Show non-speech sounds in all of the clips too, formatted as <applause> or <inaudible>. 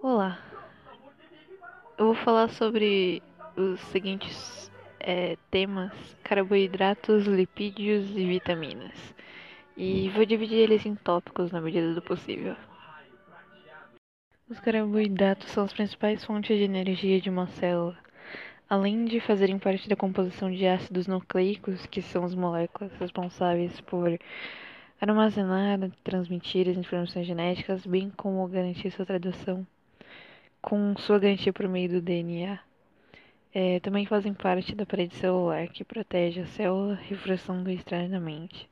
Olá, eu vou falar sobre os seguintes é, temas: carboidratos, lipídios e vitaminas. E vou dividir eles em tópicos na medida do possível. Os carboidratos são as principais fontes de energia de uma célula. Além de fazerem parte da composição de ácidos nucleicos, que são as moléculas responsáveis por armazenar, transmitir as informações genéticas, bem como garantir sua tradução com sua garantia por meio do DNA. É, também fazem parte da parede celular que protege a célula, reforçando externamente.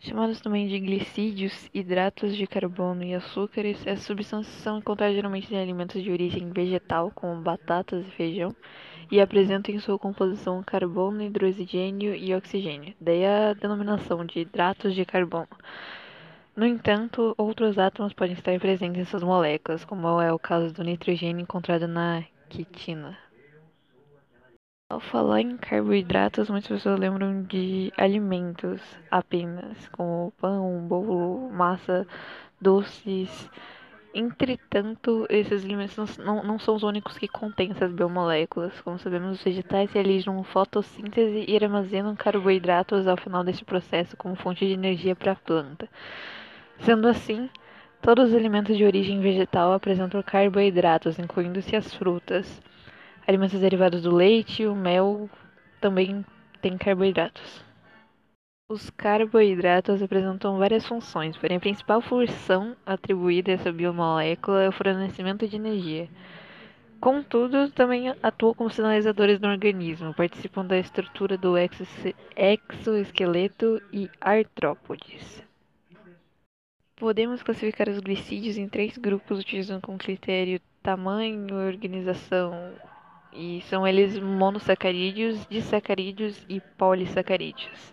Chamados também de glicídios, hidratos de carbono e açúcares, essas substâncias são encontradas geralmente em alimentos de origem vegetal, como batatas e feijão, e apresentam em sua composição carbono, hidrogênio e oxigênio, daí a denominação de hidratos de carbono. No entanto, outros átomos podem estar presentes em suas moléculas, como é o caso do nitrogênio encontrado na quitina. Ao falar em carboidratos, muitas pessoas lembram de alimentos apenas, como pão, bolo, massa, doces. Entretanto, esses alimentos não, não são os únicos que contêm essas biomoléculas. Como sabemos, os vegetais realizam fotossíntese e armazenam carboidratos ao final desse processo como fonte de energia para a planta. Sendo assim, todos os alimentos de origem vegetal apresentam carboidratos, incluindo-se as frutas. Alimentos derivados do leite, o mel também têm carboidratos. Os carboidratos apresentam várias funções, porém a principal função atribuída a essa biomolécula é o fornecimento de energia. Contudo, também atuam como sinalizadores no organismo, participam da estrutura do exoesqueleto e artrópodes. Podemos classificar os glicídios em três grupos utilizando como critério tamanho organização. E são eles monossacarídeos, disacarídeos e polissacarídeos.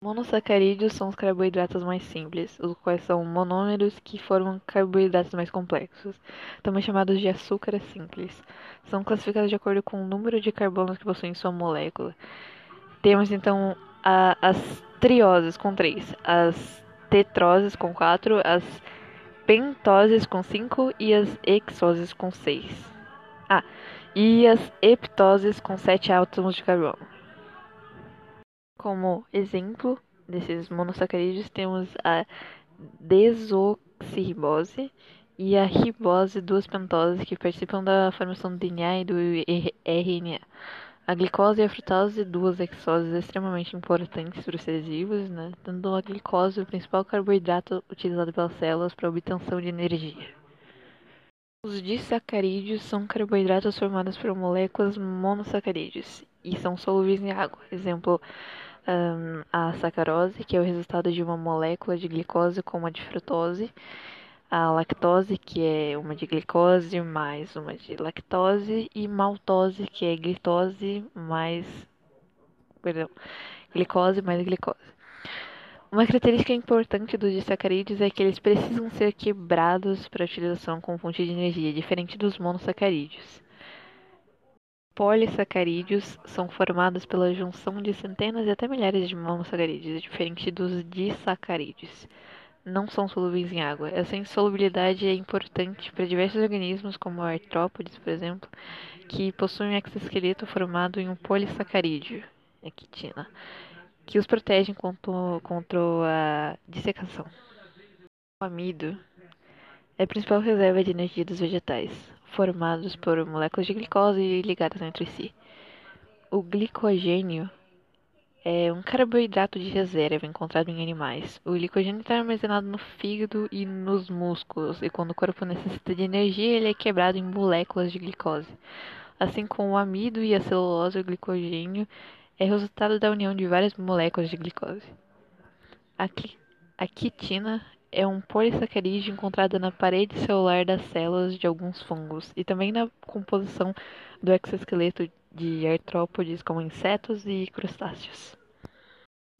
Monossacarídeos são os carboidratos mais simples, os quais são monômeros que formam carboidratos mais complexos, também chamados de açúcares simples. São classificados de acordo com o número de carbonos que possuem em sua molécula. Temos então a, as trioses com três, as tetroses com 4, as pentoses com 5 e as hexoses com 6. Ah, e as heptoses com 7 átomos de carbono. Como exemplo desses monossacarídeos temos a desoxirribose e a ribose duas pentoses que participam da formação do DNA e do RNA. A glicose e a frutose, duas hexoses extremamente importantes para os seres vivos, né? Dando a glicose o principal carboidrato utilizado pelas células para a obtenção de energia. Os disacarídeos são carboidratos formados por moléculas monossacarídeos e são solúveis em água. Exemplo, um, a sacarose, que é o resultado de uma molécula de glicose como a de frutose, a lactose, que é uma de glicose mais uma de lactose, e maltose, que é glicose mais. Perdão, glicose mais glicose. Uma característica importante dos disacarídeos é que eles precisam ser quebrados para utilização como fonte de energia, diferente dos monossacarídeos. Polissacarídeos são formados pela junção de centenas e até milhares de monossacarídeos, diferente dos disacarídeos não são solúveis em água. Essa insolubilidade é importante para diversos organismos, como artrópodes, por exemplo, que possuem um exoesqueleto formado em um polissacarídeo, a quitina, que os protegem contra, contra a dissecação. O amido é a principal reserva de energia dos vegetais, formados por moléculas de glicose ligadas entre si. O glicogênio é um carboidrato de reserva encontrado em animais. O glicogênio está armazenado no fígado e nos músculos, e quando o corpo necessita de energia, ele é quebrado em moléculas de glicose. Assim como o amido e a celulose, o glicogênio é resultado da união de várias moléculas de glicose. A, a quitina é um polissacarídeo encontrado na parede celular das células de alguns fungos e também na composição do exoesqueleto de artrópodes como insetos e crustáceos.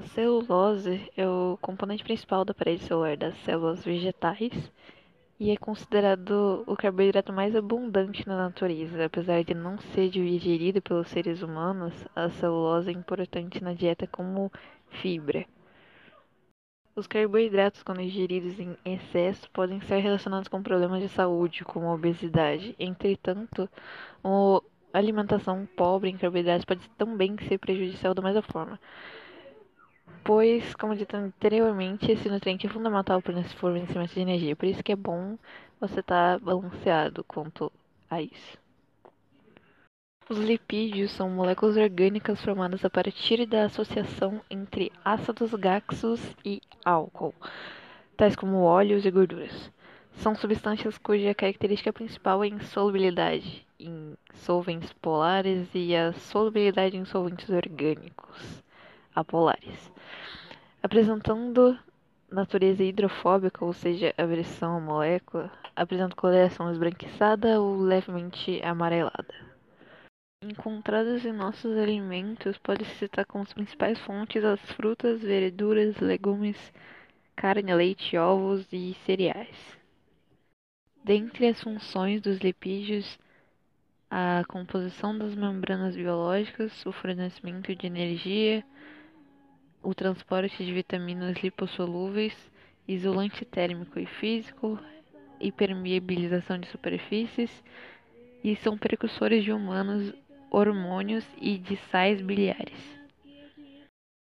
A celulose é o componente principal da parede celular das células vegetais e é considerado o carboidrato mais abundante na natureza. Apesar de não ser digerido pelos seres humanos, a celulose é importante na dieta como fibra. Os carboidratos, quando ingeridos em excesso, podem ser relacionados com problemas de saúde, como obesidade. Entretanto, a alimentação pobre em carboidratos pode também ser prejudicial da mesma forma. Pois, como dito anteriormente, esse nutriente é fundamental para o fornecimento de energia. Por isso que é bom você estar tá balanceado quanto a isso. Os lipídios são moléculas orgânicas formadas a partir da associação entre ácidos gaxos e álcool, tais como óleos e gorduras. São substâncias cuja característica principal é a insolubilidade em solventes polares e a solubilidade em solventes orgânicos apolares, apresentando natureza hidrofóbica, ou seja, aversão à molécula, apresenta coloração esbranquiçada ou levemente amarelada. Encontradas em nossos alimentos, pode-se citar como as principais fontes as frutas, verduras, legumes, carne, leite, ovos e cereais. Dentre as funções dos lipídios, a composição das membranas biológicas, o fornecimento de energia, o transporte de vitaminas lipossolúveis, isolante térmico e físico, impermeabilização de superfícies e são precursores de humanos hormônios e de sais biliares.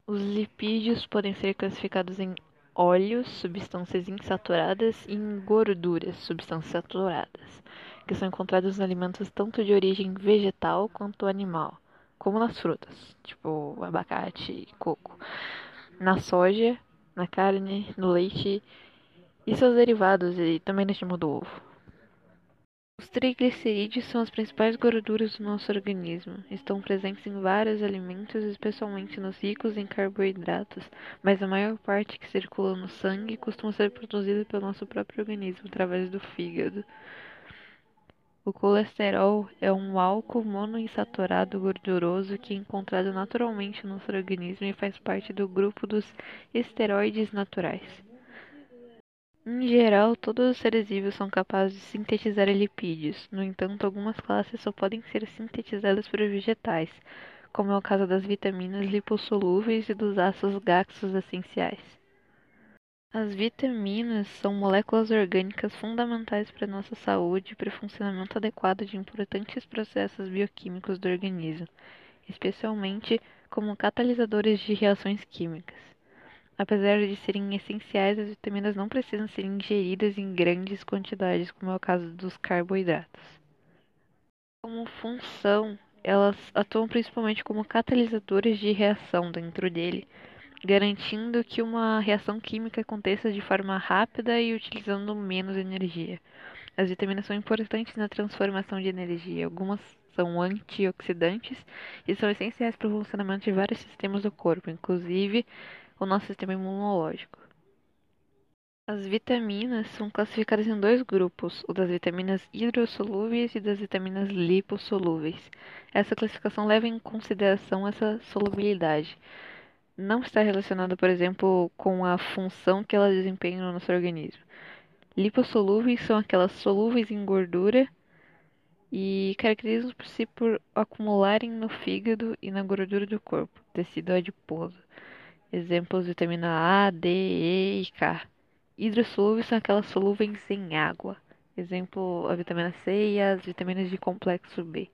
Os lipídios podem ser classificados em óleos, substâncias insaturadas, e em gorduras, substâncias saturadas, que são encontrados nos alimentos tanto de origem vegetal quanto animal, como nas frutas, tipo abacate coco, na soja, na carne, no leite e seus derivados, e também no estimo do ovo. Os triglicerídeos são as principais gorduras do nosso organismo. Estão presentes em vários alimentos, especialmente nos ricos em carboidratos, mas a maior parte que circula no sangue costuma ser produzida pelo nosso próprio organismo através do fígado. O colesterol é um álcool monoinsaturado gorduroso que é encontrado naturalmente no nosso organismo e faz parte do grupo dos esteroides naturais. Em geral, todos os seres vivos são capazes de sintetizar lipídios. No entanto, algumas classes só podem ser sintetizadas por vegetais, como é o caso das vitaminas lipossolúveis e dos ácidos gaxos essenciais. As vitaminas são moléculas orgânicas fundamentais para a nossa saúde e para o funcionamento adequado de importantes processos bioquímicos do organismo, especialmente como catalisadores de reações químicas. Apesar de serem essenciais, as vitaminas não precisam ser ingeridas em grandes quantidades, como é o caso dos carboidratos. Como função, elas atuam principalmente como catalisadores de reação dentro dele, garantindo que uma reação química aconteça de forma rápida e utilizando menos energia. As vitaminas são importantes na transformação de energia. Algumas são antioxidantes e são essenciais para o funcionamento de vários sistemas do corpo, inclusive o nosso sistema imunológico. As vitaminas são classificadas em dois grupos, o das vitaminas hidrossolúveis e das vitaminas lipossolúveis. Essa classificação leva em consideração essa solubilidade. Não está relacionada, por exemplo, com a função que elas desempenham no nosso organismo. Lipossolúveis são aquelas solúveis em gordura e caracterizam-se por acumularem no fígado e na gordura do corpo, tecido adiposo. Exemplos: vitamina A, D, E e K. Hidrossolúveis são aquelas solúveis em água. Exemplo: a vitamina C e as vitaminas de complexo B.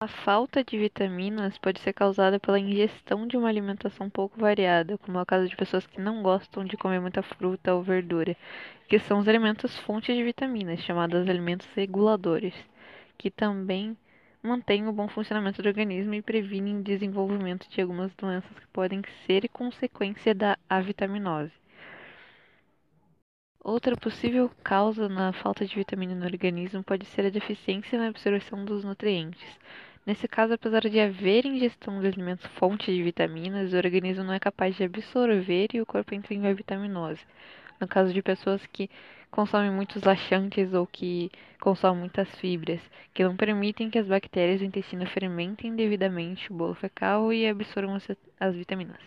A falta de vitaminas pode ser causada pela ingestão de uma alimentação pouco variada, como é o caso de pessoas que não gostam de comer muita fruta ou verdura, que são os alimentos fontes de vitaminas, chamados alimentos reguladores, que também mantêm o bom funcionamento do organismo e previnem o desenvolvimento de algumas doenças que podem ser consequência da avitaminose. Outra possível causa na falta de vitamina no organismo pode ser a deficiência na absorção dos nutrientes. Nesse caso, apesar de haver ingestão de alimentos fontes de vitaminas, o organismo não é capaz de absorver e o corpo entra em avitaminose. No caso de pessoas que consomem muitos laxantes ou que consomem muitas fibras, que não permitem que as bactérias do intestino fermentem devidamente o bolo fecal e absorvam as vitaminas.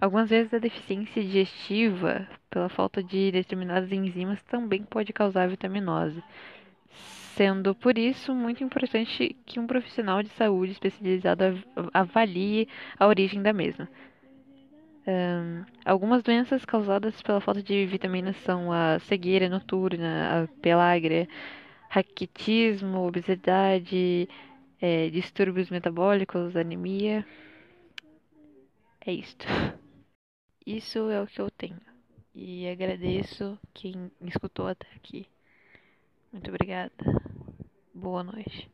Algumas vezes a deficiência digestiva, pela falta de determinadas enzimas, também pode causar vitaminose, sendo por isso muito importante que um profissional de saúde especializado avalie a origem da mesma. Um, algumas doenças causadas pela falta de vitaminas são a cegueira noturna, a pelágria, raquitismo, obesidade, é, distúrbios metabólicos, anemia. É isto. <laughs> Isso é o que eu tenho. E agradeço quem me escutou até aqui. Muito obrigada. Boa noite.